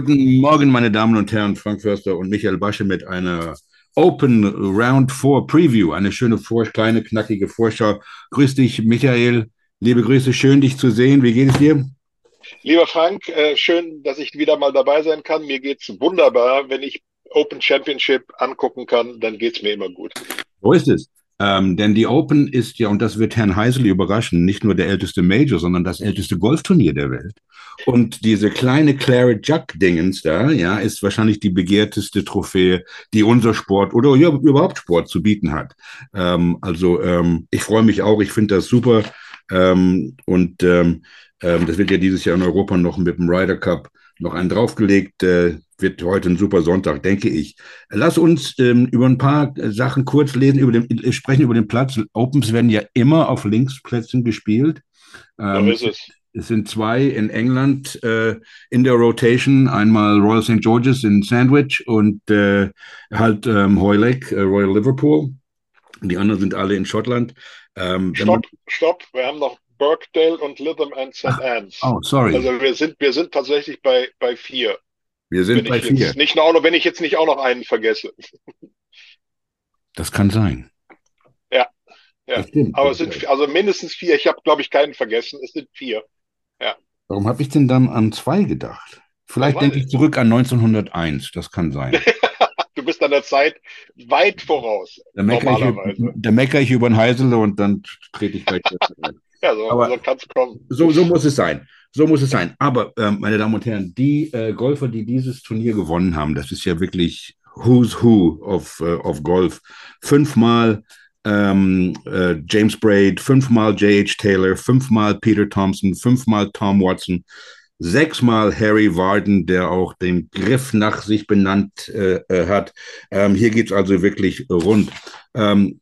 Guten Morgen, meine Damen und Herren, Frank Förster und Michael Basche mit einer Open Round 4 Preview, eine schöne, vor, kleine, knackige Vorschau. Grüß dich, Michael. Liebe Grüße, schön dich zu sehen. Wie geht es dir? Lieber Frank, äh, schön, dass ich wieder mal dabei sein kann. Mir geht es wunderbar. Wenn ich Open Championship angucken kann, dann geht es mir immer gut. So ist es. Ähm, denn die Open ist ja, und das wird Herrn Heisel überraschen, nicht nur der älteste Major, sondern das älteste Golfturnier der Welt. Und diese kleine Claret Jack-Dingens da, ja, ist wahrscheinlich die begehrteste Trophäe, die unser Sport oder ja, überhaupt Sport zu bieten hat. Ähm, also ähm, ich freue mich auch, ich finde das super. Ähm, und ähm, ähm, das wird ja dieses Jahr in Europa noch mit dem Ryder Cup noch einen draufgelegt. Äh, wird heute ein super Sonntag, denke ich. Lass uns ähm, über ein paar Sachen kurz lesen, über den, äh, sprechen über den Platz. Opens werden ja immer auf Linksplätzen gespielt. Ähm, so ist es. Es sind zwei in England äh, in der Rotation, einmal Royal St. George's in Sandwich und äh, halt ähm, Hoylake, äh, Royal Liverpool. Die anderen sind alle in Schottland. Ähm, stopp, stopp, wir haben noch Birkdale und Lytham and St. Anne's. Oh, sorry. Also wir sind, wir sind tatsächlich bei, bei vier. Wir sind bei vier. Nicht noch, wenn ich jetzt nicht auch noch einen vergesse. Das kann sein. Ja, ja. aber es sind also mindestens vier. Ich habe, glaube ich, keinen vergessen. Es sind vier. Ja. Warum habe ich denn dann an zwei gedacht? Vielleicht denke ich zurück an 1901. Das kann sein. du bist an der Zeit weit voraus. Da meckere ich, da meckere ich über den Heisele und dann trete ich gleich. Ja, so, so kann es kommen. So, so muss es sein. So muss es sein. Aber, äh, meine Damen und Herren, die äh, Golfer, die dieses Turnier gewonnen haben, das ist ja wirklich Who's Who of, uh, of Golf. Fünfmal ähm, äh, James Braid, fünfmal J.H. Taylor, fünfmal Peter Thompson, fünfmal Tom Watson, sechsmal Harry Warden, der auch den Griff nach sich benannt äh, äh hat. Ähm, hier geht's also wirklich rund. Ähm,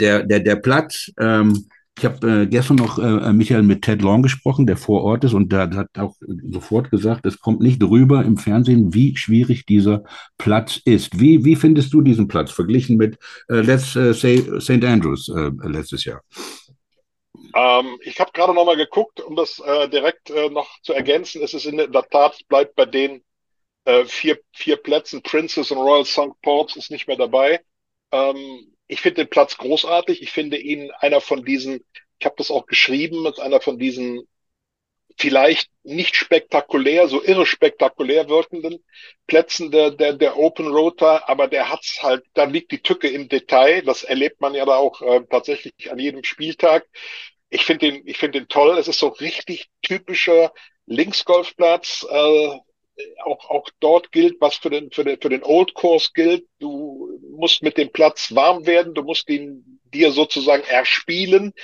der, der, der Platz, ähm, ich habe äh, gestern noch äh, Michael mit Ted Long gesprochen, der vor Ort ist, und der hat auch sofort gesagt, es kommt nicht rüber im Fernsehen, wie schwierig dieser Platz ist. Wie, wie findest du diesen Platz verglichen mit, äh, let's äh, say, St. Andrews äh, letztes Jahr? Ähm, ich habe gerade noch mal geguckt, um das äh, direkt äh, noch zu ergänzen. Es ist in der Tat, bleibt bei den äh, vier, vier Plätzen, Princess und Royal St. Paul's ist nicht mehr dabei. Ähm, ich finde den Platz großartig. Ich finde ihn einer von diesen, ich habe das auch geschrieben, ist einer von diesen vielleicht nicht spektakulär, so irre spektakulär wirkenden Plätzen der, der, der Open Rotor, aber der hat's halt, da liegt die Tücke im Detail. Das erlebt man ja da auch äh, tatsächlich an jedem Spieltag. Ich finde den, ich finde den toll. Es ist so richtig typischer Linksgolfplatz. Äh, auch, auch dort gilt, was für den, für den, für den Old Course gilt. Du musst mit dem Platz warm werden, du musst ihn dir sozusagen erspielen.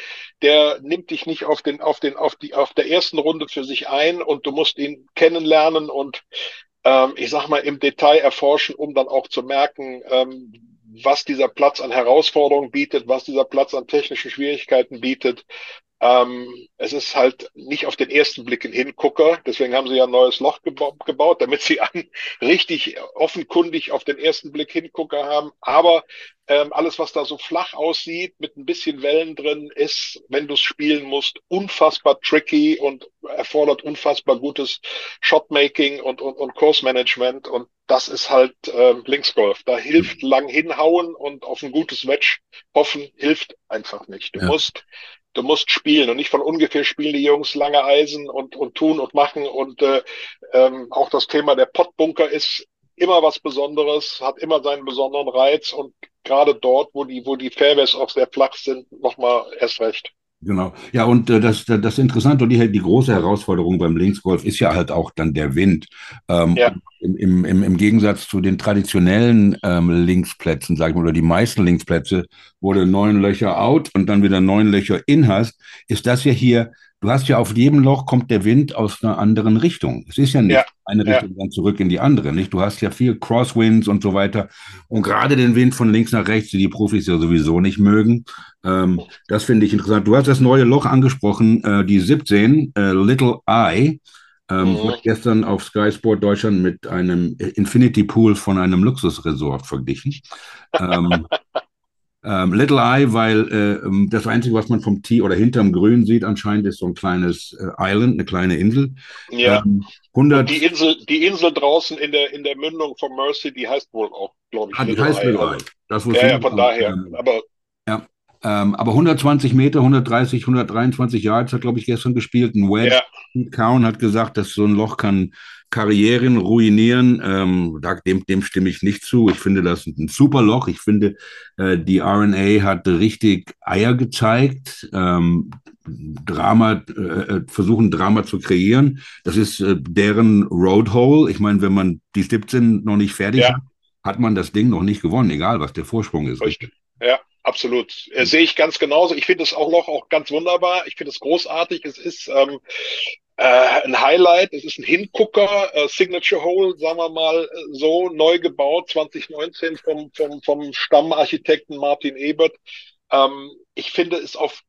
Der nimmt dich nicht auf den, auf den, auf die, auf der ersten Runde für sich ein und du musst ihn kennenlernen und ähm, ich sag mal im Detail erforschen, um dann auch zu merken, ähm, was dieser Platz an Herausforderungen bietet, was dieser Platz an technischen Schwierigkeiten bietet. Ähm, es ist halt nicht auf den ersten Blick ein Hingucker. Deswegen haben sie ja ein neues Loch geba gebaut, damit sie einen richtig offenkundig auf den ersten Blick Hingucker haben. Aber ähm, alles, was da so flach aussieht, mit ein bisschen Wellen drin, ist, wenn du es spielen musst, unfassbar tricky und erfordert unfassbar gutes Shotmaking und, und, und Kursmanagement. Und das ist halt äh, Linksgolf. Da hilft lang hinhauen und auf ein gutes Match hoffen, hilft einfach nicht. Du ja. musst du musst spielen und nicht von ungefähr spielen die Jungs lange Eisen und, und tun und machen. Und äh, ähm, auch das Thema der Pottbunker ist immer was Besonderes, hat immer seinen besonderen Reiz und gerade dort, wo die, wo die Fairways auch sehr flach sind, nochmal erst recht. Genau. Ja, und äh, das, das Interessante und die, die große Herausforderung beim Linksgolf ist ja halt auch dann der Wind. Ähm, ja. im, im, Im Gegensatz zu den traditionellen ähm, Linksplätzen, sag ich mal, oder die meisten Linksplätze, wo du neun Löcher out und dann wieder neun Löcher in hast, ist das ja hier du hast ja auf jedem Loch kommt der Wind aus einer anderen Richtung. Es ist ja nicht ja, eine Richtung ja. dann zurück in die andere, nicht? Du hast ja viel Crosswinds und so weiter. Und gerade den Wind von links nach rechts, die die Profis ja sowieso nicht mögen. Ähm, das finde ich interessant. Du hast das neue Loch angesprochen, äh, die 17, äh, Little Eye. Ähm, mhm. Wurde gestern auf Sky Sport Deutschland mit einem Infinity Pool von einem Luxusresort verglichen. ähm, Ähm, Little Eye, weil äh, ähm, das Einzige, was man vom Tee oder hinterm Grün sieht, anscheinend ist so ein kleines äh, Island, eine kleine Insel. Ja. Ähm, 100 die Insel, die Insel draußen in der, in der Mündung von Mercy, die heißt wohl auch, glaube ich, ah, die Little heißt Eye. Little Eye. Das ja, ja, von daher. Ähm, aber ja. Ähm, aber 120 Meter, 130, 123 Yards hat, glaube ich, gestern gespielt. Ein Wedge. Ja. Cowan hat gesagt, dass so ein Loch kann Karrieren ruinieren. Ähm, dem, dem stimme ich nicht zu. Ich finde das ein super Loch. Ich finde, äh, die RNA hat richtig Eier gezeigt. Ähm, Drama, äh, äh, versuchen Drama zu kreieren. Das ist äh, deren Roadhole. Ich meine, wenn man die 17 noch nicht fertig ja. hat, hat man das Ding noch nicht gewonnen, egal was der Vorsprung ist. Richtig. Ja, absolut. Äh, sehe ich ganz genauso. Ich finde das auch noch auch ganz wunderbar. Ich finde es großartig. Es ist ähm, äh, ein Highlight, es ist ein Hingucker, äh, Signature Hole, sagen wir mal äh, so, neu gebaut, 2019 vom, vom, vom Stammarchitekten Martin Ebert. Ähm, ich finde es auf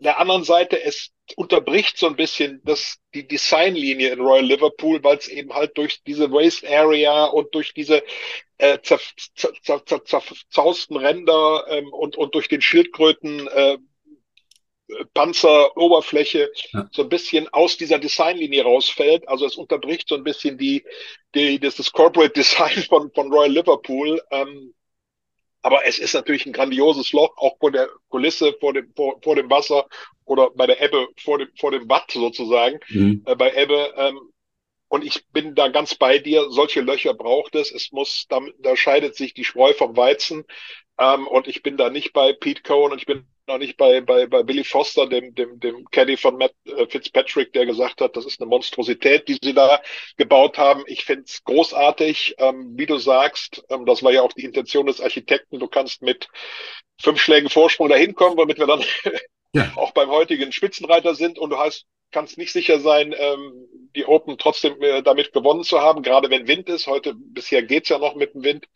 der anderen Seite, es unterbricht so ein bisschen das, die Designlinie in Royal Liverpool, weil es eben halt durch diese Waste Area und durch diese äh, zerzausten Ränder ähm, und, und durch den Schildkröten äh, Panzeroberfläche ja. so ein bisschen aus dieser Designlinie rausfällt. Also es unterbricht so ein bisschen die, die das, das Corporate Design von, von Royal Liverpool. Ähm, aber es ist natürlich ein grandioses Loch, auch vor der Kulisse, vor dem, vor, vor dem Wasser oder bei der Ebbe, vor dem, vor dem Watt sozusagen, mhm. äh, bei Ebbe. Ähm, und ich bin da ganz bei dir. Solche Löcher braucht es. Es muss, da, da scheidet sich die Spreu vom Weizen. Ähm, und ich bin da nicht bei Pete Cohen und ich bin noch nicht bei, bei, bei Billy Foster, dem, dem, dem Caddy von Matt äh, Fitzpatrick, der gesagt hat, das ist eine Monstrosität, die sie da gebaut haben. Ich finde es großartig, ähm, wie du sagst, ähm, das war ja auch die Intention des Architekten, du kannst mit fünf Schlägen Vorsprung dahin kommen, womit wir dann ja. auch beim heutigen Spitzenreiter sind und du hast kannst nicht sicher sein, ähm, die Open trotzdem äh, damit gewonnen zu haben, gerade wenn Wind ist. Heute bisher geht's ja noch mit dem Wind.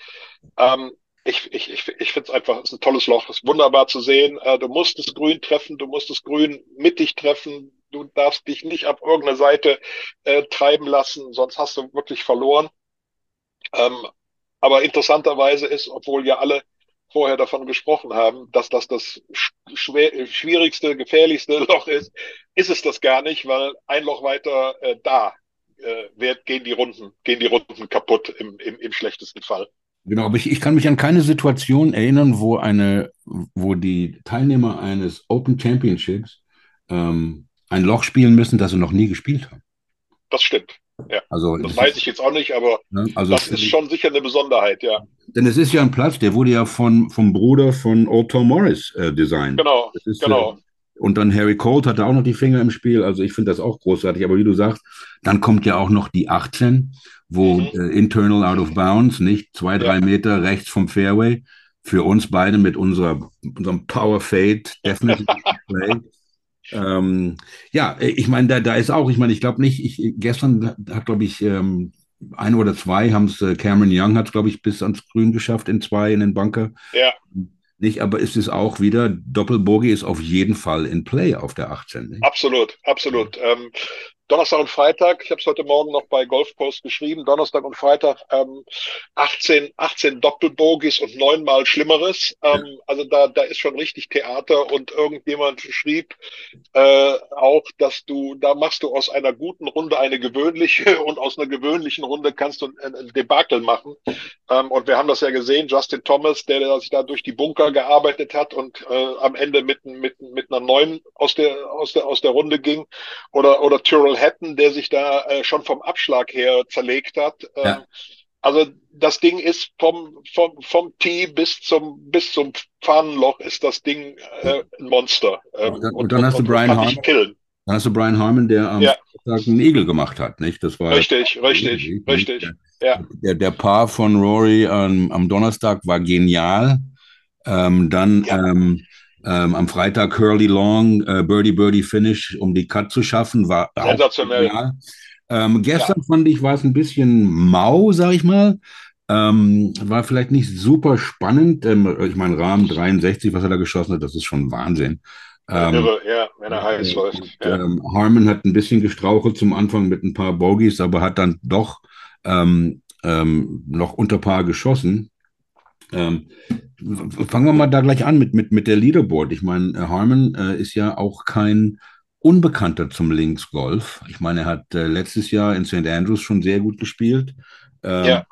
Ähm, ich, ich, ich, ich finde es einfach, ist ein tolles Loch, ist wunderbar zu sehen. Äh, du musst das Grün treffen, du musst das Grün mittig treffen, du darfst dich nicht ab irgendeiner Seite äh, treiben lassen, sonst hast du wirklich verloren. Ähm, aber interessanterweise ist, obwohl ja alle vorher davon gesprochen haben, dass das das schwer, schwierigste, gefährlichste Loch ist, ist es das gar nicht, weil ein Loch weiter äh, da äh, wird, gehen die Runden, gehen die Runden kaputt im, im, im schlechtesten Fall. Genau, aber ich, ich kann mich an keine Situation erinnern, wo eine, wo die Teilnehmer eines Open Championships ähm, ein Loch spielen müssen, das sie noch nie gespielt haben. Das stimmt. Ja. Also, das weiß ich jetzt auch nicht, aber ne, also das ist schon sicher eine Besonderheit, ja. Denn es ist ja ein Platz, der wurde ja von, vom Bruder von Old Tom Morris äh, designt. Genau, ist, genau. Äh, und dann Harry Colt hatte auch noch die Finger im Spiel. Also ich finde das auch großartig. Aber wie du sagst, dann kommt ja auch noch die 18 wo mhm. äh, internal out of bounds, nicht zwei, drei. Meter rechts vom Fairway, für uns beide mit unserer, unserem Power Fade definitiv. Ähm, ja, ich meine, da, da ist auch, ich meine, ich glaube nicht, ich, gestern hat, glaube ich, ähm, ein oder zwei haben es, äh, Cameron Young hat es, glaube ich, bis ans Grün geschafft in zwei in den Bunker. Ja. Nicht, aber ist es auch wieder, Doppelbogie ist auf jeden Fall in Play auf der 18. Nicht? Absolut, absolut. Ähm, Donnerstag und Freitag, ich habe es heute Morgen noch bei Golfpost geschrieben, Donnerstag und Freitag ähm, 18, 18 Doppelbogies und neunmal Schlimmeres. Ähm. Also da, da ist schon richtig Theater und irgendjemand schrieb äh, auch, dass du, da machst du aus einer guten Runde eine gewöhnliche und aus einer gewöhnlichen Runde kannst du ein, ein Debakel machen. Ähm, und wir haben das ja gesehen, Justin Thomas, der, der sich da durch die Bunker gearbeitet hat und äh, am Ende mit, mit, mit einer neuen aus der, aus der, aus der Runde ging oder, oder Tyrrell Hatton, der sich da äh, schon vom Abschlag her zerlegt hat. Ähm, ja. Also das Ding ist vom, vom, vom Tee bis zum, bis zum Fahnenloch ist das Ding äh, ein Monster. Ähm, und, dann, und, dann hast du Brian Harmon. Dann hast du Brian Harmon, der am ja. Tag einen Igel gemacht hat, nicht? Das war richtig, richtig, Igel, richtig. Der, ja. der, der Paar von Rory ähm, am Donnerstag war genial. Ähm, dann ja. ähm, ähm, am Freitag Curly Long, äh, Birdie Birdie Finish, um die Cut zu schaffen, war sensationell. Ähm, gestern ja. fand ich, war es ein bisschen mau, sag ich mal. Ähm, war vielleicht nicht super spannend. Ähm, ich meine, Rahmen 63, was er da geschossen hat, das ist schon Wahnsinn. Ähm, Irre, ja, wenn er heiß läuft. Ja. Ähm, Harmon hat ein bisschen gestrauchelt zum Anfang mit ein paar Bogies, aber hat dann doch ähm, ähm, noch unter Paar geschossen. Ähm, fangen wir mal da gleich an mit, mit, mit der Leaderboard. Ich meine, äh, Harmon äh, ist ja auch kein Unbekannter zum Linksgolf. Ich meine, er hat äh, letztes Jahr in St. Andrews schon sehr gut gespielt. Ähm, ja.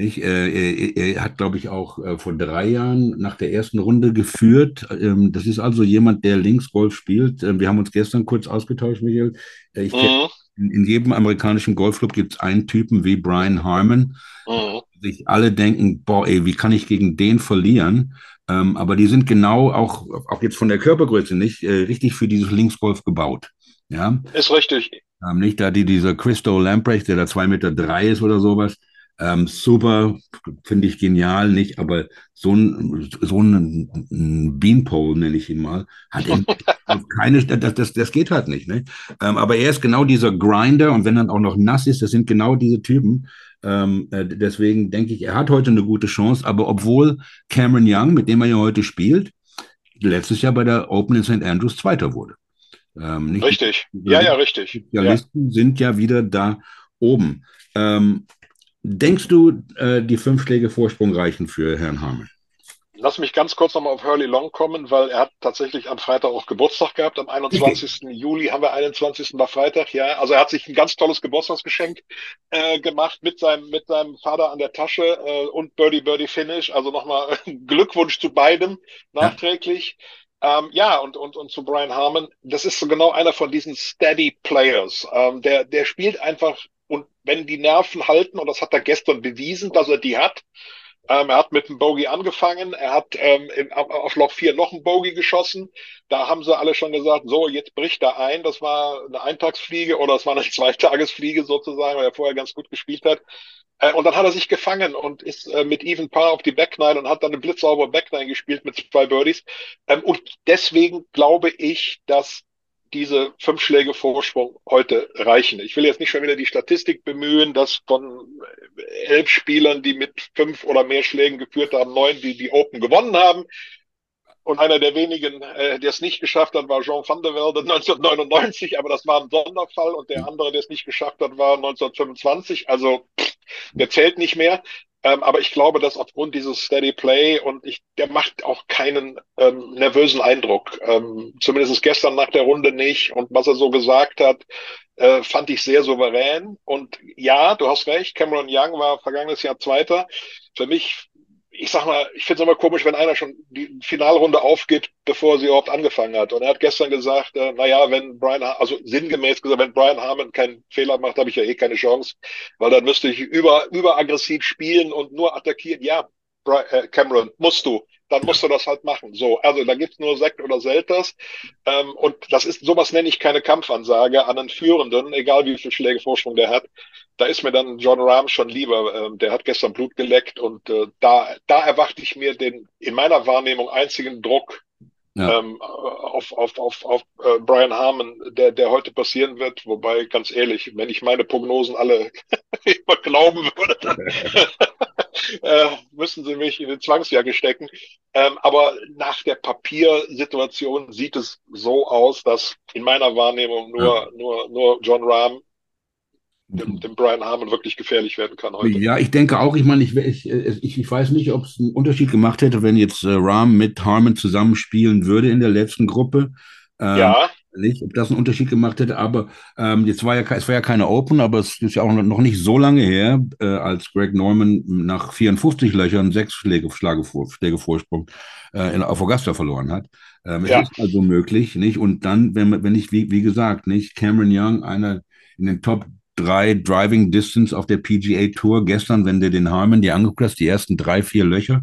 Nicht? Äh, er, er, hat, glaube ich, auch äh, vor drei Jahren nach der ersten Runde geführt. Ähm, das ist also jemand, der Linksgolf spielt. Ähm, wir haben uns gestern kurz ausgetauscht, Michael. Äh, ich mhm. in, in, jedem amerikanischen Golfclub gibt es einen Typen wie Brian Harmon. Mhm. Sich alle denken, boah, ey, wie kann ich gegen den verlieren? Ähm, aber die sind genau auch, auch jetzt von der Körpergröße nicht, äh, richtig für dieses Linksgolf gebaut. Ja? Ist richtig. Nicht da die, dieser Christo Lamprecht, der da zwei Meter drei ist oder sowas. Ähm, super, finde ich genial, nicht? Aber so ein, so ein Beanpole, nenne ich ihn mal, hat keine, das, das, das geht halt nicht, ne? Ähm, aber er ist genau dieser Grinder und wenn dann auch noch nass ist, das sind genau diese Typen, ähm, äh, deswegen denke ich, er hat heute eine gute Chance, aber obwohl Cameron Young, mit dem er ja heute spielt, letztes Jahr bei der Open in St. Andrews Zweiter wurde. Ähm, richtig, ja, ja, richtig. Spezialisten ja. sind ja wieder da oben. Ähm, denkst du, äh, die fünf Schläge Vorsprung reichen für Herrn Hamel? Lass mich ganz kurz nochmal auf Hurley Long kommen, weil er hat tatsächlich am Freitag auch Geburtstag gehabt. Am 21. Juli haben wir 21. war Freitag, ja. Also er hat sich ein ganz tolles Geburtstagsgeschenk äh, gemacht mit seinem, mit seinem Vater an der Tasche äh, und Birdie Birdie Finish. Also nochmal Glückwunsch zu beidem nachträglich. Ja. Ähm, ja, und, und, und zu Brian Harmon. Das ist so genau einer von diesen Steady Players. Ähm, der, der spielt einfach wenn die Nerven halten, und das hat er gestern bewiesen, dass er die hat, ähm, er hat mit einem Bogey angefangen, er hat ähm, in, auf Loch 4 noch einen Bogey geschossen. Da haben sie alle schon gesagt, so, jetzt bricht er ein. Das war eine Eintagsfliege oder es war eine Zweitagesfliege sozusagen, weil er vorher ganz gut gespielt hat. Äh, und dann hat er sich gefangen und ist äh, mit Even Paar auf die Backnine und hat dann eine blitzsaubere Backnine gespielt mit zwei Birdies. Ähm, und deswegen glaube ich, dass diese fünf Schläge Vorsprung heute reichen. Ich will jetzt nicht schon wieder die Statistik bemühen, dass von elf Spielern, die mit fünf oder mehr Schlägen geführt haben, neun, die die Open gewonnen haben. Und einer der wenigen, äh, der es nicht geschafft hat, war Jean van der Velde 1999, aber das war ein Sonderfall. Und der andere, der es nicht geschafft hat, war 1925. Also pff, der zählt nicht mehr. Ähm, aber ich glaube, dass aufgrund dieses Steady Play und ich, der macht auch keinen ähm, nervösen Eindruck. Ähm, zumindest gestern nach der Runde nicht. Und was er so gesagt hat, äh, fand ich sehr souverän. Und ja, du hast recht, Cameron Young war vergangenes Jahr Zweiter. Für mich ich sag mal, ich finde es immer komisch, wenn einer schon die Finalrunde aufgibt, bevor sie überhaupt angefangen hat. Und er hat gestern gesagt, äh, naja, wenn Brian, also sinngemäß gesagt, wenn Brian Harmon keinen Fehler macht, habe ich ja eh keine Chance, weil dann müsste ich über, überaggressiv spielen und nur attackieren. Ja, Brian, äh, Cameron, musst du dann musst du das halt machen. So, also da gibt's nur Sekt oder Selters. Ähm, und das ist, sowas nenne ich keine Kampfansage an einen Führenden, egal wie viele Schläge Vorsprung der hat. Da ist mir dann John Rahm schon lieber. Ähm, der hat gestern Blut geleckt und äh, da, da erwarte ich mir den in meiner Wahrnehmung einzigen Druck ja. ähm, auf, auf, auf, auf äh, Brian Harmon, der, der heute passieren wird. Wobei, ganz ehrlich, wenn ich meine Prognosen alle glauben würde, dann äh, müssen sie mich in den Zwangsjacke stecken. Ähm, aber nach der Papiersituation sieht es so aus, dass in meiner Wahrnehmung nur, ja. nur, nur John Rahm dem, dem, Brian Harmon wirklich gefährlich werden kann heute. Ja, ich denke auch. Ich meine, ich, ich, ich weiß nicht, ob es einen Unterschied gemacht hätte, wenn jetzt äh, Rahm mit Harmon zusammenspielen würde in der letzten Gruppe. Ähm, ja nicht, ob das einen Unterschied gemacht hätte, aber ähm, jetzt war ja, es war ja keine Open, aber es ist ja auch noch nicht so lange her, äh, als Greg Norman nach 54 Löchern sechs Schläge, Schläge, Schläge Vorsprung äh, in, auf Augusta verloren hat. Ähm, ja. Es ist also möglich, nicht? Und dann, wenn, wenn ich, wie, wie gesagt, nicht, Cameron Young, einer in den Top drei Driving Distance auf der PGA Tour, gestern, wenn du den Harmon dir angeguckt hast, die ersten drei, vier Löcher,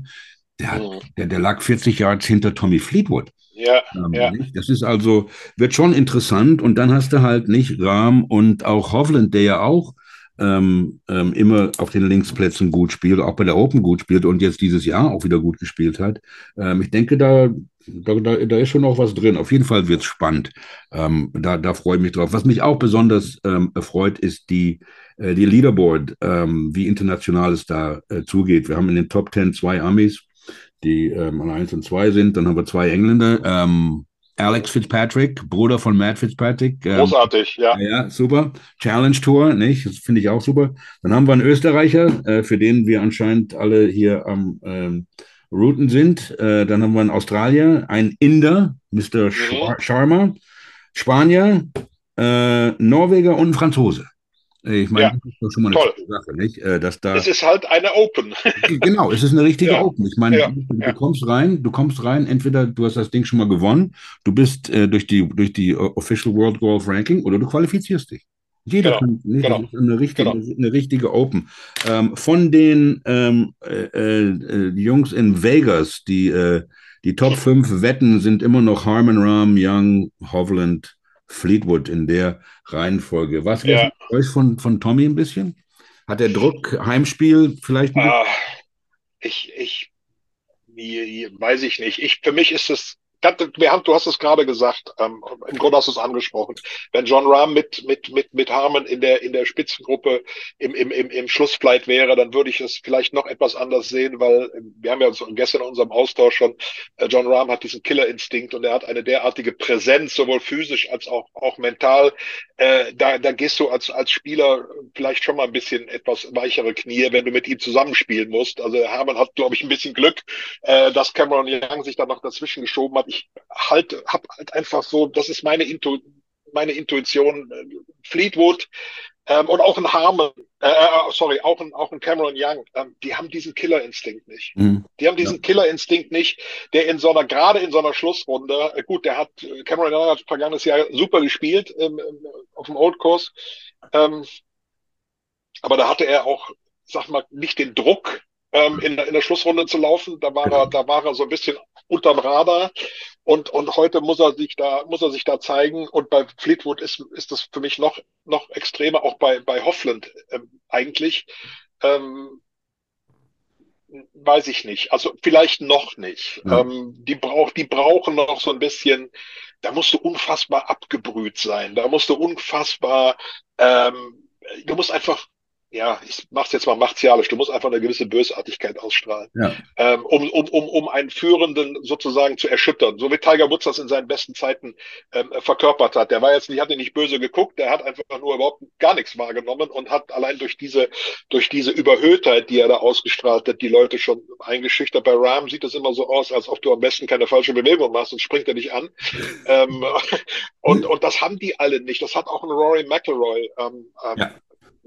der, hat, mhm. der, der lag 40 Yards hinter Tommy Fleetwood. Ja, ähm, ja. Das ist also, wird schon interessant und dann hast du halt nicht Rahm und auch Hovland, der ja auch ähm, ähm, immer auf den Linksplätzen gut spielt, auch bei der Open gut spielt und jetzt dieses Jahr auch wieder gut gespielt hat. Ähm, ich denke, da, da, da, ist schon noch was drin. Auf jeden Fall wird es spannend. Ähm, da, da freue ich mich drauf. Was mich auch besonders ähm, erfreut, ist die, äh, die Leaderboard, ähm, wie international es da äh, zugeht. Wir haben in den Top Ten zwei Amis, die ähm, an 1 und 2 sind. Dann haben wir zwei Engländer. Ähm, Alex Fitzpatrick, Bruder von Matt Fitzpatrick. Ähm, Großartig, ja. Ja, super. Challenge Tour, nicht? Das finde ich auch super. Dann haben wir einen Österreicher, äh, für den wir anscheinend alle hier am Routen sind. Äh, dann haben wir einen Australier, einen Inder, Mr. Mhm. Sharma, Spanier, äh, Norweger und einen Franzose. Ich meine, ja. das ist doch schon mal eine Toll. Sache, nicht? Äh, dass da, es ist halt eine Open. genau, es ist eine richtige ja. Open. Ich meine, ja. du, du kommst rein, du kommst rein, entweder du hast das Ding schon mal gewonnen, du bist äh, durch die durch die Official World Golf Ranking oder du qualifizierst dich. Jeder genau. kann, nicht, genau. eine richtige, genau. eine richtige Open. Ähm, von den ähm, äh, äh, Jungs in Vegas, die, äh, die Top 5 Wetten sind immer noch Harmon Ram, Young, Hovland, Fleetwood in der Reihenfolge. Was ja. euch von, von Tommy ein bisschen? Hat der Druck, Heimspiel vielleicht? Ah, ich, ich, weiß ich nicht. Ich, für mich ist es wir haben, du hast es gerade gesagt, ähm, im Grunde hast du es angesprochen. Wenn John Rahm mit, mit, mit, mit Harmon in der, in der Spitzengruppe im, im, im, im Schlussflight wäre, dann würde ich es vielleicht noch etwas anders sehen, weil wir haben ja gestern in unserem Austausch schon, äh, John Rahm hat diesen Killerinstinkt und er hat eine derartige Präsenz, sowohl physisch als auch, auch mental. Äh, da, da gehst du als, als Spieler vielleicht schon mal ein bisschen etwas weichere Knie, wenn du mit ihm zusammenspielen musst. Also Hermann hat, glaube ich, ein bisschen Glück, äh, dass Cameron Young sich da noch dazwischen geschoben hat. Ich halt, hab halt einfach so, das ist meine, Intu meine Intuition. Fleetwood ähm, und auch ein Harmon, äh, äh, sorry, auch ein, auch ein Cameron Young, ähm, die haben diesen Killerinstinkt nicht. Mhm. Die haben diesen ja. Killerinstinkt nicht, der in so einer, gerade in so einer Schlussrunde, äh, gut, der hat, Cameron Young hat vergangenes Jahr super gespielt ähm, auf dem Old Course, ähm, aber da hatte er auch, sag mal, nicht den Druck, ähm, in, in der Schlussrunde zu laufen. Da war er, da war er so ein bisschen unterm Radar. Und, und heute muss er sich da, muss er sich da zeigen. Und bei Fleetwood ist, ist das für mich noch, noch extremer, auch bei, bei Hoffland ähm, eigentlich. Ähm, weiß ich nicht. Also vielleicht noch nicht. Ja. Ähm, die, brauch, die brauchen noch so ein bisschen, da musst du unfassbar abgebrüht sein. Da musst du unfassbar, ähm, du musst einfach ja, ich mach's jetzt mal martialisch, du musst einfach eine gewisse Bösartigkeit ausstrahlen, ja. ähm, um, um, um, um einen Führenden sozusagen zu erschüttern. So wie Tiger Woods das in seinen besten Zeiten ähm, verkörpert hat. Der war jetzt nicht, hat nicht böse geguckt, der hat einfach nur überhaupt gar nichts wahrgenommen und hat allein durch diese, durch diese Überhöhtheit, die er da ausgestrahlt hat, die Leute schon eingeschüchtert. Bei Ram sieht es immer so aus, als ob du am besten keine falsche Bewegung machst und springt er dich an. ähm, und, und das haben die alle nicht. Das hat auch ein Rory McIlroy ähm, ähm ja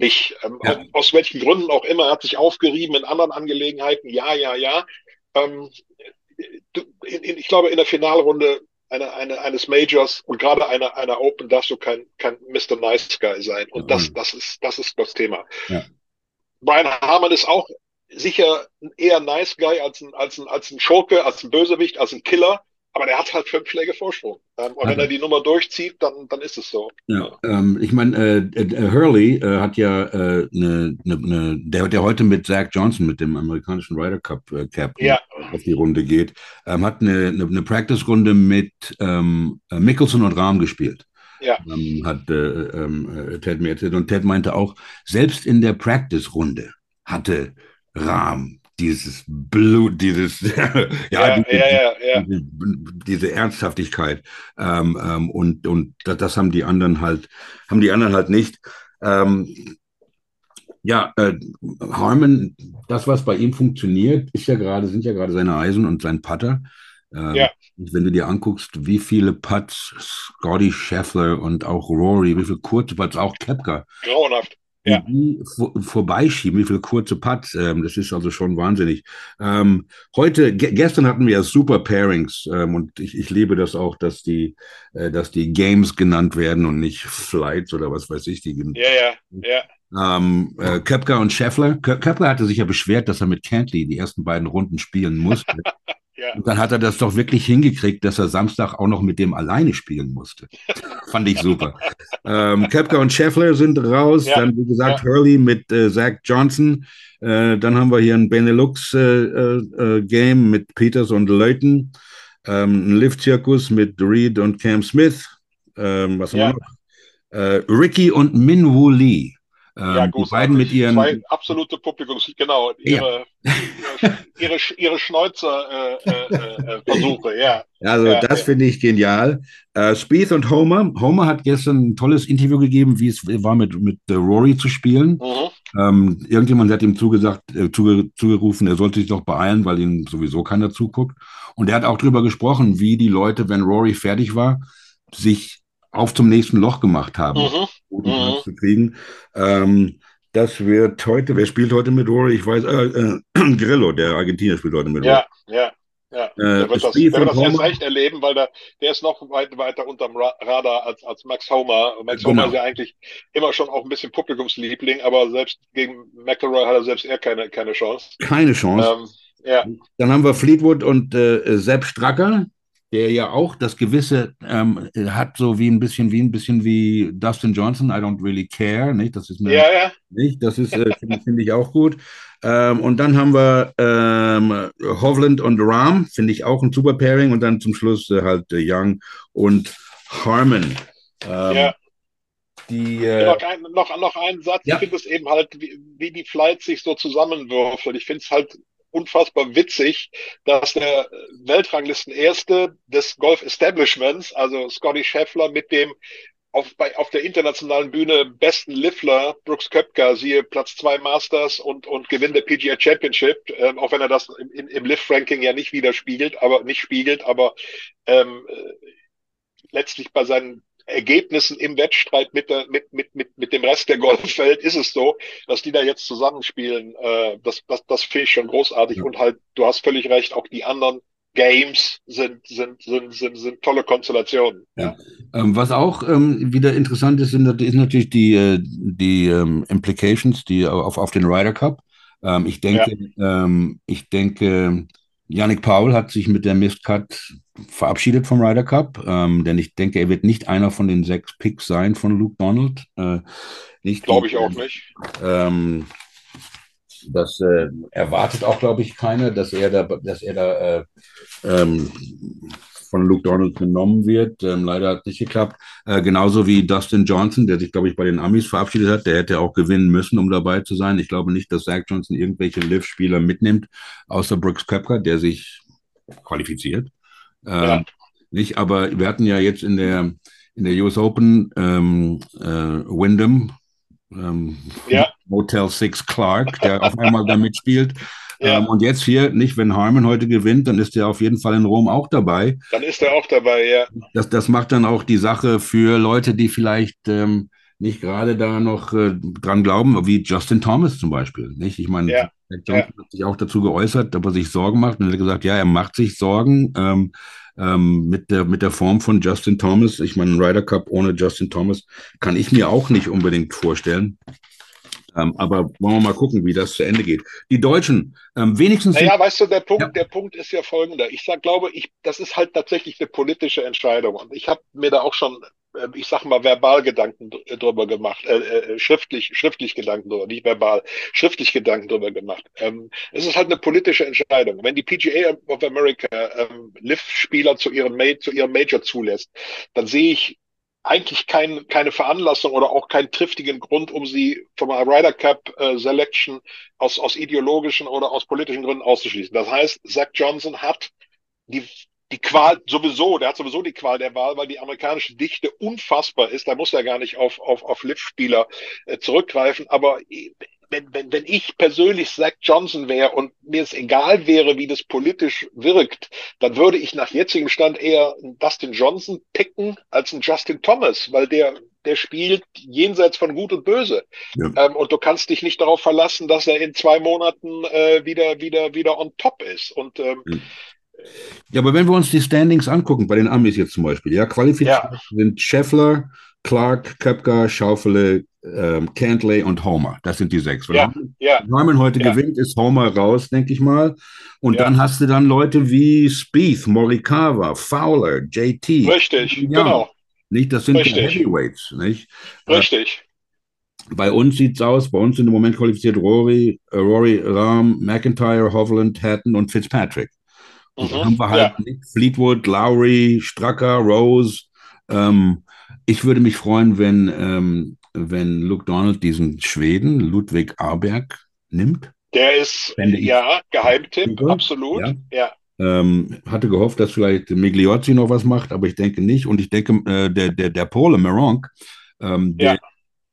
nicht. Ähm, ja. Aus welchen Gründen auch immer, hat sich aufgerieben in anderen Angelegenheiten. Ja, ja, ja. Ähm, in, in, ich glaube, in der Finalrunde eine, eine, eines Majors und gerade einer, einer Open darfst du kein, kein Mr. Nice Guy sein. Und das, das ist, das ist das Thema. Ja. Brian Harmon ist auch sicher eher Nice Guy als ein, als ein, als ein Schurke, als ein Bösewicht, als ein Killer. Aber der hat halt fünf Schläge Vorsprung. Ähm, und wenn er die Nummer durchzieht, dann, dann ist es so. Ja, ähm, ich meine, äh, äh, Hurley äh, hat ja eine, äh, ne, ne, der, der heute mit Zach Johnson, mit dem amerikanischen Ryder Cup äh, Cap ja. auf die Runde geht, ähm, hat eine, eine, eine Practice-Runde mit ähm, äh, Mickelson und Rahm gespielt. Ja. Ähm, hat ähm, Ted mir erzählt. Und Ted meinte auch, selbst in der Practice-Runde hatte Rahm dieses Blut, dieses, ja, ja, diese, ja, ja, diese, diese, Ernsthaftigkeit. Ähm, ähm, und und das, haben die anderen halt, haben die anderen halt nicht. Ähm, ja, äh, Harmon, das, was bei ihm funktioniert, ist ja gerade, sind ja gerade seine Eisen und sein Putter. Ähm, ja. Wenn du dir anguckst, wie viele Putts Scotty Scheffler und auch Rory, wie viele kurze Putts, auch Kepka. Grauenhaft ja. vor, vorbeischieben, wie viele kurze Putts. Ähm, das ist also schon wahnsinnig. Ähm, heute, ge gestern hatten wir ja Super Pairings ähm, und ich, ich liebe das auch, dass die, äh, dass die Games genannt werden und nicht Flights oder was weiß ich. Die ja, ja, ja. Ähm, äh, Köpker und Scheffler. Köpker hatte sich ja beschwert, dass er mit Cantley die ersten beiden Runden spielen musste. Ja. Und dann hat er das doch wirklich hingekriegt, dass er Samstag auch noch mit dem alleine spielen musste. Fand ich super. ähm, Kepka und Scheffler sind raus. Ja. Dann, wie gesagt, ja. Hurley mit äh, Zach Johnson. Äh, dann haben wir hier ein Benelux-Game äh, äh mit Peters und Leuten. Ähm, ein Lift-Zirkus mit Reed und Cam Smith. Ähm, was haben wir noch? Äh, Ricky und Minwoo Lee. Ähm, ja, die beiden mit ihren. Zwei absolute Publikums, genau. Ihre, ja. ihre, ihre, Schnäuzer-Versuche, äh, äh, ja. Also, ja, das finde ich genial. Äh, Spieth und Homer. Homer hat gestern ein tolles Interview gegeben, wie es war, mit, mit äh, Rory zu spielen. Mhm. Ähm, irgendjemand hat ihm zugesagt, äh, zuge, zugerufen, er sollte sich doch beeilen, weil ihm sowieso keiner zuguckt. Und er hat auch darüber gesprochen, wie die Leute, wenn Rory fertig war, sich auf zum nächsten Loch gemacht haben, mhm. um mhm. zu kriegen. Ähm, das wird heute, wer spielt heute mit Rory? Ich weiß, äh, äh, Grillo, der Argentinier spielt heute mit Rory. Ja, ja. Ja, äh, der wird das, der wird das erst recht erleben, weil der, der ist noch weit weiter unterm Radar als, als Max Homer. Max genau. Homer ist ja eigentlich immer schon auch ein bisschen Publikumsliebling, aber selbst gegen McElroy hat er selbst eher keine, keine Chance. Keine Chance. Ähm, ja. Dann haben wir Fleetwood und äh, Sepp Stracker der ja auch das gewisse ähm, hat, so wie ein bisschen wie ein bisschen wie Dustin Johnson, I don't really care, nicht? Das ist eine, ja, ja. nicht, das ist äh, finde find ich auch gut. Ähm, und dann haben wir ähm, Hovland und Rahm, finde ich auch ein super Pairing und dann zum Schluss äh, halt äh, Young und Harmon. Ähm, ja. Die, äh, noch, ein, noch, noch einen Satz. Ja. Ich finde es eben halt, wie, wie die Flight sich so zusammenwürfelt. Ich finde es halt unfassbar witzig, dass der Weltranglisten-Erste des Golf-Establishments, also Scotty Scheffler, mit dem auf, bei, auf der internationalen Bühne besten Liffler, Brooks Köpker, siehe Platz zwei Masters und, und Gewinn der PGA Championship, ähm, auch wenn er das im, im Lift-Ranking ja nicht widerspiegelt, aber nicht spiegelt, aber ähm, äh, letztlich bei seinen Ergebnissen im Wettstreit mit, der, mit, mit, mit, mit dem Rest der Golfwelt ist es so, dass die da jetzt zusammenspielen. Äh, das das, das finde ich schon großartig. Ja. Und halt, du hast völlig recht, auch die anderen Games sind, sind, sind, sind, sind tolle Konstellationen. Ja. Ähm, was auch ähm, wieder interessant ist, sind, ist natürlich die, äh, die ähm, Implications, die auf, auf den Ryder Cup. Ähm, ich denke, ja. Ähm, ich denke, Yannick Paul hat sich mit der Mistcut verabschiedet vom Ryder Cup, ähm, denn ich denke, er wird nicht einer von den sechs Picks sein von Luke Donald. Äh, Glaube ich auch nicht. Ähm, das äh, erwartet auch, glaube ich, keiner, dass er da, dass er da äh, ähm, von Luke Donald genommen wird. Ähm, leider hat es nicht geklappt. Äh, genauso wie Dustin Johnson, der sich, glaube ich, bei den Amis verabschiedet hat. Der hätte auch gewinnen müssen, um dabei zu sein. Ich glaube nicht, dass Zach Johnson irgendwelche Liv-Spieler mitnimmt, außer Brooks Koepka, der sich qualifiziert. Äh, ja. Nicht, aber wir hatten ja jetzt in der in der US Open ähm, äh, Wyndham, ähm, ja. Motel 6 Clark, der auf einmal da mitspielt. Ja. Ähm, und jetzt hier, nicht, wenn Harmon heute gewinnt, dann ist er auf jeden Fall in Rom auch dabei. Dann ist er auch dabei, ja. Das, das macht dann auch die Sache für Leute, die vielleicht ähm, nicht gerade da noch äh, dran glauben, wie Justin Thomas zum Beispiel. Nicht? Ich meine, ja. Johnson ja. hat sich auch dazu geäußert, ob er sich Sorgen macht. Und er hat gesagt, ja, er macht sich Sorgen ähm, ähm, mit, der, mit der Form von Justin Thomas. Ich meine, Ryder Cup ohne Justin Thomas kann ich mir auch nicht unbedingt vorstellen. Ähm, aber wollen wir mal gucken, wie das zu Ende geht. Die Deutschen, ähm, wenigstens. Naja, weißt du, der Punkt, ja. der Punkt ist ja folgender. Ich sag, glaube, ich, das ist halt tatsächlich eine politische Entscheidung. Und ich habe mir da auch schon, ich sag mal, verbal Gedanken drüber gemacht, äh, äh, schriftlich, schriftlich Gedanken drüber, nicht verbal, schriftlich Gedanken drüber gemacht. Ähm, es ist halt eine politische Entscheidung. Wenn die PGA of America ähm, Lift-Spieler zu ihrem, zu ihrem Major zulässt, dann sehe ich eigentlich kein, keine Veranlassung oder auch keinen triftigen Grund, um sie vom Ryder Cup äh, Selection aus, aus ideologischen oder aus politischen Gründen auszuschließen. Das heißt, Zach Johnson hat die, die Qual sowieso, der hat sowieso die Qual der Wahl, weil die amerikanische Dichte unfassbar ist. Da muss er gar nicht auf, auf, auf Lift-Spieler äh, zurückgreifen. Aber wenn, wenn, wenn ich persönlich Zach Johnson wäre und mir es egal wäre, wie das politisch wirkt, dann würde ich nach jetzigem Stand eher einen Dustin Johnson picken als einen Justin Thomas, weil der, der spielt jenseits von Gut und Böse. Ja. Ähm, und du kannst dich nicht darauf verlassen, dass er in zwei Monaten äh, wieder, wieder, wieder on top ist. Und ähm, ja. Ja, aber wenn wir uns die Standings angucken, bei den Amis jetzt zum Beispiel, ja, qualifiziert ja. sind Scheffler, Clark, Köpker, Schaufele, ähm, Cantley und Homer. Das sind die sechs. Wenn ja, ja. Norman heute ja. gewinnt, ist Homer raus, denke ich mal. Und ja. dann hast du dann Leute wie Spieth, Morikawa, Fowler, JT. Richtig, Young. genau. Nicht, das sind Richtig. die Heavyweights, nicht? Richtig. Äh, bei uns sieht es aus, bei uns sind im Moment qualifiziert Rory, äh, Rory Rahm, McIntyre, Hovland, Hatton und Fitzpatrick. Mhm. dann haben wir halt ja. Fleetwood, Lowry, Stracker, Rose. Ähm, ich würde mich freuen, wenn ähm, wenn Luke Donald diesen Schweden, Ludwig Arberg, nimmt. Der ist, ja, Geheimtipp, super. absolut. Ja. ja. Ähm, hatte gehofft, dass vielleicht Migliozzi noch was macht, aber ich denke nicht. Und ich denke, äh, der, der, der Pole Meronk, ähm, der, ja.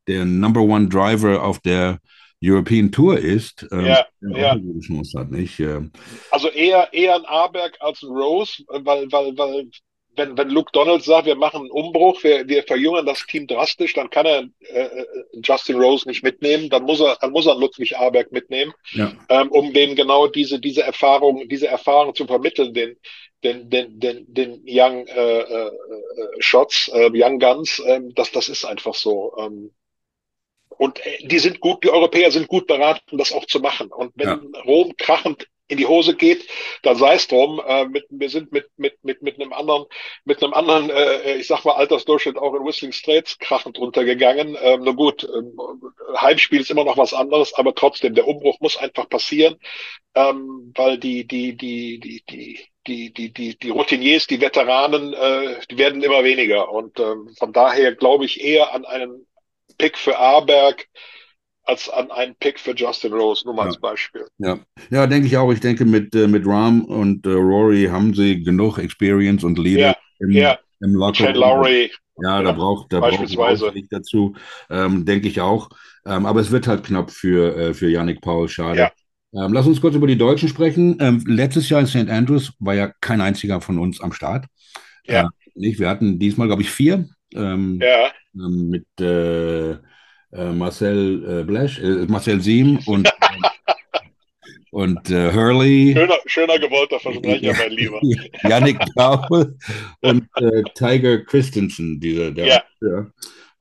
der Number One Driver auf der European Tour ist, ähm, ja, ja. eine Chance hat, nicht? Ähm, also eher, eher ein Aberg als ein Rose, weil, weil, weil wenn, wenn Luke Donald sagt, wir machen einen Umbruch, wir, wir verjüngern das Team drastisch, dann kann er äh, äh Justin Rose nicht mitnehmen, dann muss er, dann muss er Ludwig Aberg mitnehmen, ja. ähm, um denen genau diese, diese Erfahrung, diese Erfahrung zu vermitteln, den, den, den, den, den Young äh, äh, Shots, äh, Young Guns, äh, das, das ist einfach so. Ähm, und äh, die sind gut, die Europäer sind gut beraten, das auch zu machen. Und wenn ja. Rom krachend in die Hose geht, dann sei es drum. Äh, mit, wir sind mit mit mit mit einem anderen mit einem anderen, äh, äh ich sag mal Altersdurchschnitt auch in Whistling Straits krachend runtergegangen. Ähm, na gut, ähm, Heimspiel ist immer noch was anderes, aber trotzdem der Umbruch muss einfach passieren, ähm, weil die die die die die die, die, die, die Routiniers, die Veteranen, äh, die werden immer weniger. Und ähm, von daher glaube ich eher an einen Pick für Aberg, als an einen Pick für Justin Rose, nur mal ja. als Beispiel. Ja, ja denke ich auch. Ich denke, mit, äh, mit Rahm und äh, Rory haben sie genug Experience und Leader ja. im, ja. im Locker. Lowry. Ja, da braucht da beispielsweise braucht nicht dazu, ähm, denke ich auch. Ähm, aber es wird halt knapp für, äh, für Yannick Paul, schade. Ähm, lass uns kurz über die Deutschen sprechen. Ähm, letztes Jahr in St. Andrews war ja kein einziger von uns am Start. Ja. Äh, nicht? Wir hatten diesmal, glaube ich, vier. Ähm, ja. Ähm, mit äh, äh, Marcel äh, Blesch, äh, Marcel Siem und, und äh, Hurley. Schöner, schöner gewollter Versprecher, mein Lieber. Yannick Paul und äh, Tiger Christensen, dieser, der. Ja. ja.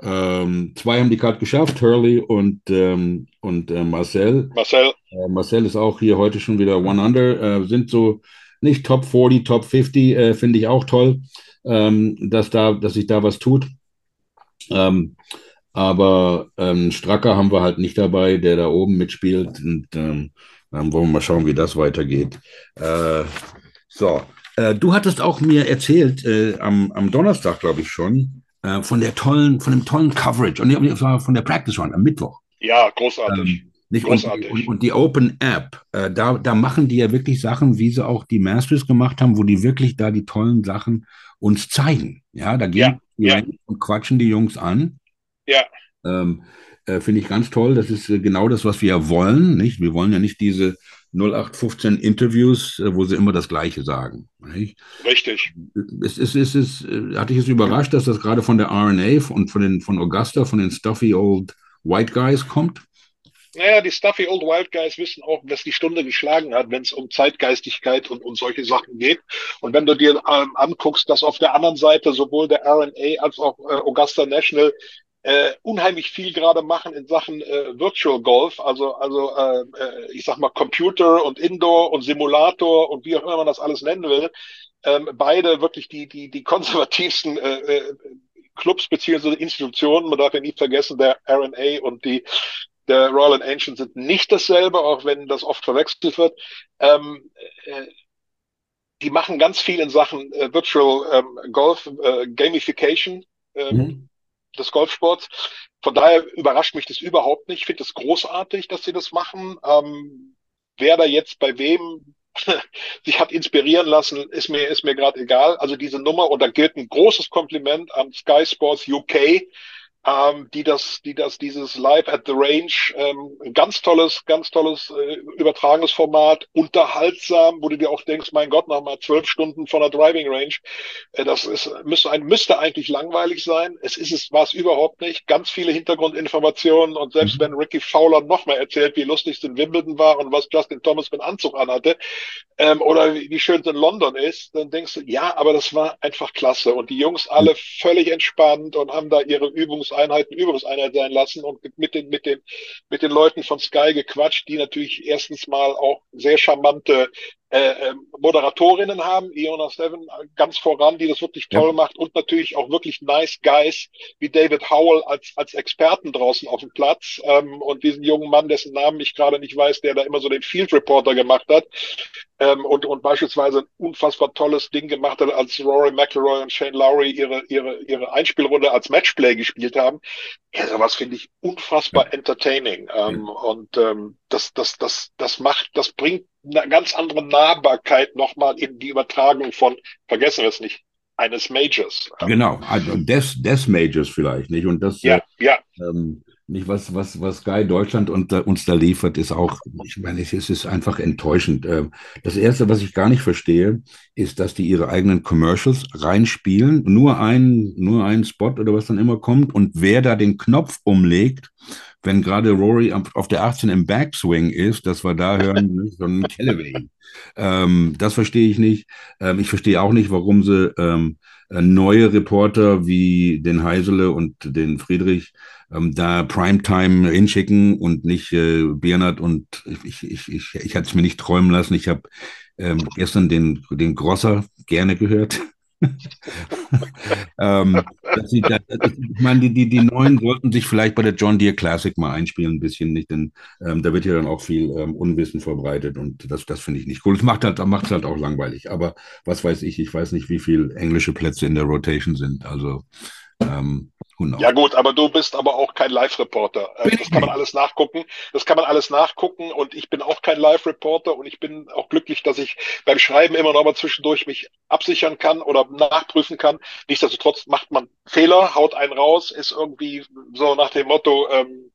Ähm, zwei haben die Karte geschafft, Hurley und, ähm, und äh, Marcel. Marcel. Äh, Marcel ist auch hier heute schon wieder One Under. Äh, sind so nicht Top 40, Top 50, äh, finde ich auch toll, ähm, dass, da, dass sich da was tut. Ähm, aber ähm, Stracker haben wir halt nicht dabei, der da oben mitspielt. Und ähm, dann wollen wir mal schauen, wie das weitergeht. Äh, so, äh, du hattest auch mir erzählt, äh, am, am Donnerstag, glaube ich schon, äh, von der tollen, von dem tollen Coverage und nee, von der Practice Run am Mittwoch. Ja, großartig. Ähm, nicht? Großartig. Und, und, und, die Open App, äh, da, da machen die ja wirklich Sachen, wie sie auch die Masters gemacht haben, wo die wirklich da die tollen Sachen uns zeigen. Ja, da gehen ja, ja. und quatschen die Jungs an. Ja. Ähm, äh, Finde ich ganz toll. Das ist äh, genau das, was wir wollen. Nicht? Wir wollen ja nicht diese 0815 Interviews, äh, wo sie immer das Gleiche sagen. Nicht? Richtig. Es, es, es, es, äh, hatte ich es überrascht, dass das gerade von der RNA und von, den, von Augusta, von den stuffy old white guys kommt? Naja, die stuffy old wild guys wissen auch, dass die Stunde geschlagen hat, wenn es um Zeitgeistigkeit und, und solche Sachen geht. Und wenn du dir ähm, anguckst, dass auf der anderen Seite sowohl der RNA als auch äh, Augusta National äh, unheimlich viel gerade machen in Sachen äh, Virtual Golf, also also äh, äh, ich sag mal Computer und Indoor und Simulator und wie auch immer man das alles nennen will, ähm, beide wirklich die die die konservativsten äh, äh, Clubs beziehungsweise Institutionen, man darf ja nie vergessen, der RNA und die der Royal and Ancient sind nicht dasselbe, auch wenn das oft verwechselt wird. Ähm, äh, die machen ganz viel in Sachen äh, Virtual ähm, Golf, äh, Gamification. Ähm, mhm des Golfsports. Von daher überrascht mich das überhaupt nicht. Ich finde es großartig, dass sie das machen. Ähm, wer da jetzt bei wem sich hat inspirieren lassen, ist mir, ist mir gerade egal. Also diese Nummer, und da gilt ein großes Kompliment an Sky Sports UK, ähm, die das, die das, dieses Live at the Range, ähm, ganz tolles, ganz tolles äh, übertragenes Format, unterhaltsam, wo du dir auch denkst, mein Gott, noch mal zwölf Stunden von der Driving Range, äh, das ist, müsste, ein, müsste eigentlich langweilig sein. Es ist es, war es überhaupt nicht. Ganz viele Hintergrundinformationen und selbst mhm. wenn Ricky Fowler nochmal erzählt, wie lustig es in Wimbledon war und was Justin Thomas für einen Anzug anhatte, ähm, oder wie, wie schön es in London ist, dann denkst du, ja, aber das war einfach klasse. Und die Jungs alle völlig entspannt und haben da ihre Übungs Übungseinheiten Übungseinheit sein lassen und mit den, mit den, mit den Leuten von Sky gequatscht, die natürlich erstens mal auch sehr charmante äh, ähm, Moderatorinnen haben, Iona Steven ganz voran, die das wirklich toll ja. macht und natürlich auch wirklich nice Guys wie David Howell als, als Experten draußen auf dem Platz ähm, und diesen jungen Mann, dessen Namen ich gerade nicht weiß, der da immer so den Field Reporter gemacht hat ähm, und, und beispielsweise ein unfassbar tolles Ding gemacht hat, als Rory McIlroy und Shane Lowry ihre, ihre, ihre Einspielrunde als Matchplay gespielt haben. Ja, sowas finde ich unfassbar entertaining ähm, und ähm, das, das, das, das macht, das bringt eine ganz andere Nahbarkeit nochmal in die Übertragung von, vergessen wir es nicht, eines Majors. Genau, also des, des Majors vielleicht, nicht? Und das, ja, ja. Ähm, nicht was, was, was Sky Deutschland und, uns da liefert, ist auch, ich meine, es ist einfach enttäuschend. Ähm, das erste, was ich gar nicht verstehe, ist, dass die ihre eigenen Commercials reinspielen, nur ein, nur ein Spot oder was dann immer kommt und wer da den Knopf umlegt, wenn gerade Rory auf der 18 im Backswing ist, dass wir da hören, so ein Callaway. Ähm, das verstehe ich nicht. Ähm, ich verstehe auch nicht, warum sie ähm, äh, neue Reporter wie den Heisele und den Friedrich ähm, da Primetime hinschicken und nicht äh, Bernhard und ich, ich, ich, ich hatte es mir nicht träumen lassen. Ich habe ähm, gestern den, den Grosser gerne gehört. ähm, sie, da, ich meine, die, die, die Neuen sollten sich vielleicht bei der John Deere Classic mal einspielen, ein bisschen nicht, denn ähm, da wird ja dann auch viel ähm, Unwissen verbreitet und das, das finde ich nicht cool. Das macht halt, macht es halt auch langweilig. Aber was weiß ich, ich weiß nicht, wie viele englische Plätze in der Rotation sind. Also ähm, ja gut, aber du bist aber auch kein Live-Reporter. Äh, das kann man alles nachgucken. Das kann man alles nachgucken und ich bin auch kein Live-Reporter und ich bin auch glücklich, dass ich beim Schreiben immer noch mal zwischendurch mich absichern kann oder nachprüfen kann. Nichtsdestotrotz macht man Fehler, haut einen raus, ist irgendwie so nach dem Motto, ähm,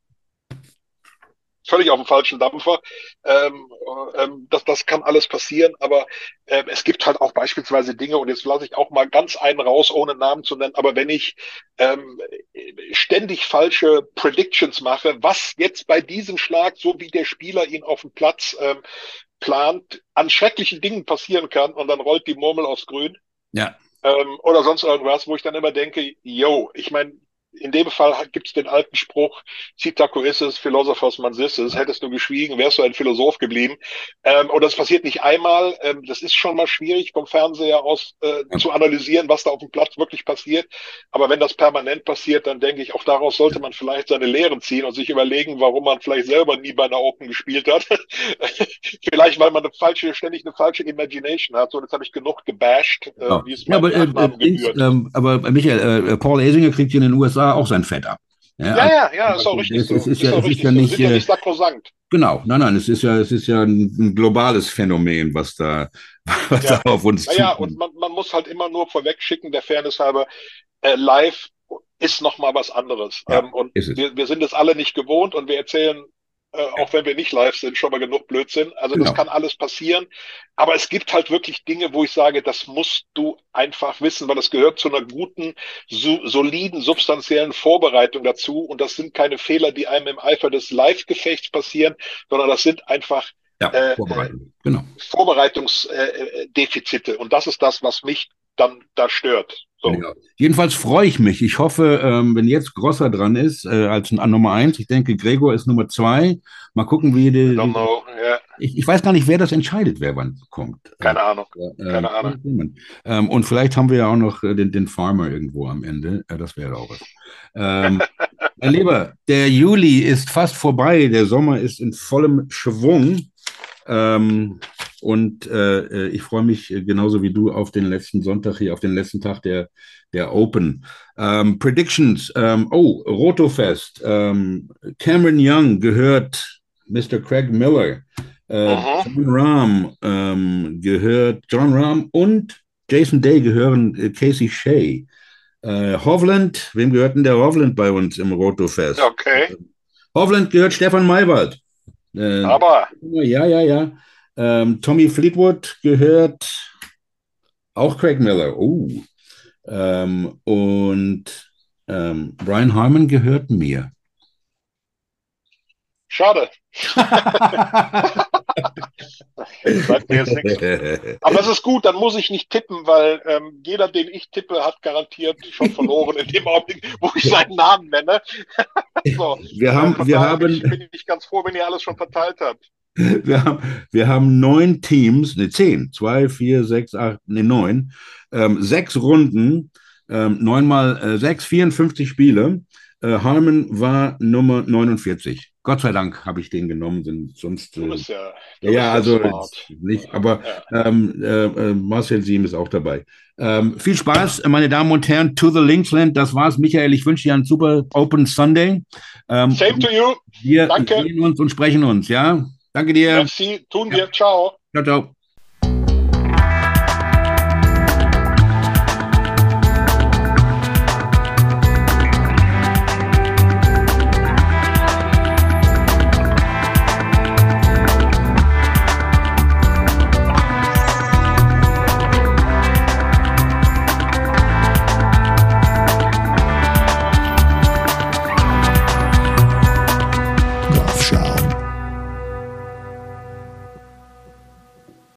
völlig auf dem falschen Dampfer. Ähm, ähm, das, das kann alles passieren, aber ähm, es gibt halt auch beispielsweise Dinge, und jetzt lasse ich auch mal ganz einen raus, ohne Namen zu nennen, aber wenn ich ähm, ständig falsche Predictions mache, was jetzt bei diesem Schlag, so wie der Spieler ihn auf dem Platz ähm, plant, an schrecklichen Dingen passieren kann und dann rollt die Murmel aufs Grün. Ja. Ähm, oder sonst irgendwas, wo ich dann immer denke, yo, ich meine, in dem Fall gibt es den alten Spruch, Citaco ist es, Philosophers man ist es, hättest du geschwiegen, wärst du ein Philosoph geblieben. Ähm, und das passiert nicht einmal. Ähm, das ist schon mal schwierig, vom Fernseher aus äh, zu analysieren, was da auf dem Platz wirklich passiert. Aber wenn das permanent passiert, dann denke ich, auch daraus sollte man vielleicht seine Lehren ziehen und sich überlegen, warum man vielleicht selber nie bei einer Open gespielt hat. vielleicht, weil man eine falsche, ständig eine falsche Imagination hat. So, jetzt habe ich genug gebasht, äh, ja. wie es ja, aber, äh, äh, ähm, aber Michael, äh, Paul Asinger kriegt hier in den USA USA auch sein Fett ab. Ja, ja, ja, ja ist auch richtig. Es, ist, ja, es ist ja nicht, nicht sakrosankt. Genau, nein, nein, es ist ja, es ist ja ein, globales Phänomen, was da, was ja. da auf uns zukommt. Ja, und man, man muss halt immer nur vorwegschicken, der Fairness halber, äh, live ist nochmal was anderes. Ja, ähm, und wir, wir sind es alle nicht gewohnt und wir erzählen äh, auch wenn wir nicht live sind, schon mal genug Blödsinn. Also genau. das kann alles passieren. Aber es gibt halt wirklich Dinge, wo ich sage, das musst du einfach wissen, weil es gehört zu einer guten, so, soliden, substanziellen Vorbereitung dazu. Und das sind keine Fehler, die einem im Eifer des Live-Gefechts passieren, sondern das sind einfach ja, äh, genau. Vorbereitungsdefizite. Und das ist das, was mich dann da stört. So. Ja. Jedenfalls freue ich mich. Ich hoffe, ähm, wenn jetzt Grosser dran ist, äh, als an Nummer eins, ich denke, Gregor ist Nummer zwei. Mal gucken, wie die. yeah. ich, ich, weiß gar nicht, wer das entscheidet, wer wann kommt. Keine Ahnung. Äh, Keine Ahnung. Ähm, und vielleicht haben wir ja auch noch äh, den, den Farmer irgendwo am Ende. Äh, das wäre auch was. Ähm, mein Lieber, der Juli ist fast vorbei. Der Sommer ist in vollem Schwung. Ähm, und äh, ich freue mich genauso wie du auf den letzten Sonntag hier, auf den letzten Tag der, der Open. Ähm, Predictions. Ähm, oh, Rotofest. Ähm, Cameron Young gehört Mr. Craig Miller. Äh, John Rahm ähm, gehört John Rahm und Jason Day gehören äh, Casey Shea. Äh, Hovland, wem gehört denn der Hovland bei uns im Rotofest? Okay. Hovland gehört Stefan Maywald. Äh, Aber. Ja, ja, ja. Ähm, Tommy Fleetwood gehört auch Craig Miller. Oh. Ähm, und ähm, Brian Harmon gehört mir. Schade. Aber es ist gut, dann muss ich nicht tippen, weil ähm, jeder, den ich tippe, hat garantiert schon verloren in dem Augenblick, wo ich seinen Namen nenne. so, wir haben, wir haben, ich bin ich ganz froh, wenn ihr alles schon verteilt habt. Wir haben, wir haben neun Teams, ne, zehn, zwei, vier, sechs, acht, ne, neun, ähm, sechs Runden, ähm, neun mal äh, sechs, 54 Spiele. Äh, Harmon war Nummer 49. Gott sei Dank habe ich den genommen, sind sonst. Äh, ja, ja also nicht, aber ja. ähm, äh, äh, Marcel Siem ist auch dabei. Ähm, viel Spaß, meine Damen und Herren, to the Linksland. Das war's, Michael. Ich wünsche dir einen super Open Sunday. Ähm, Same to you. Wir Danke. sehen uns und sprechen uns, ja? Danke dir. Merci, tun wir. Ciao. Ciao, ciao.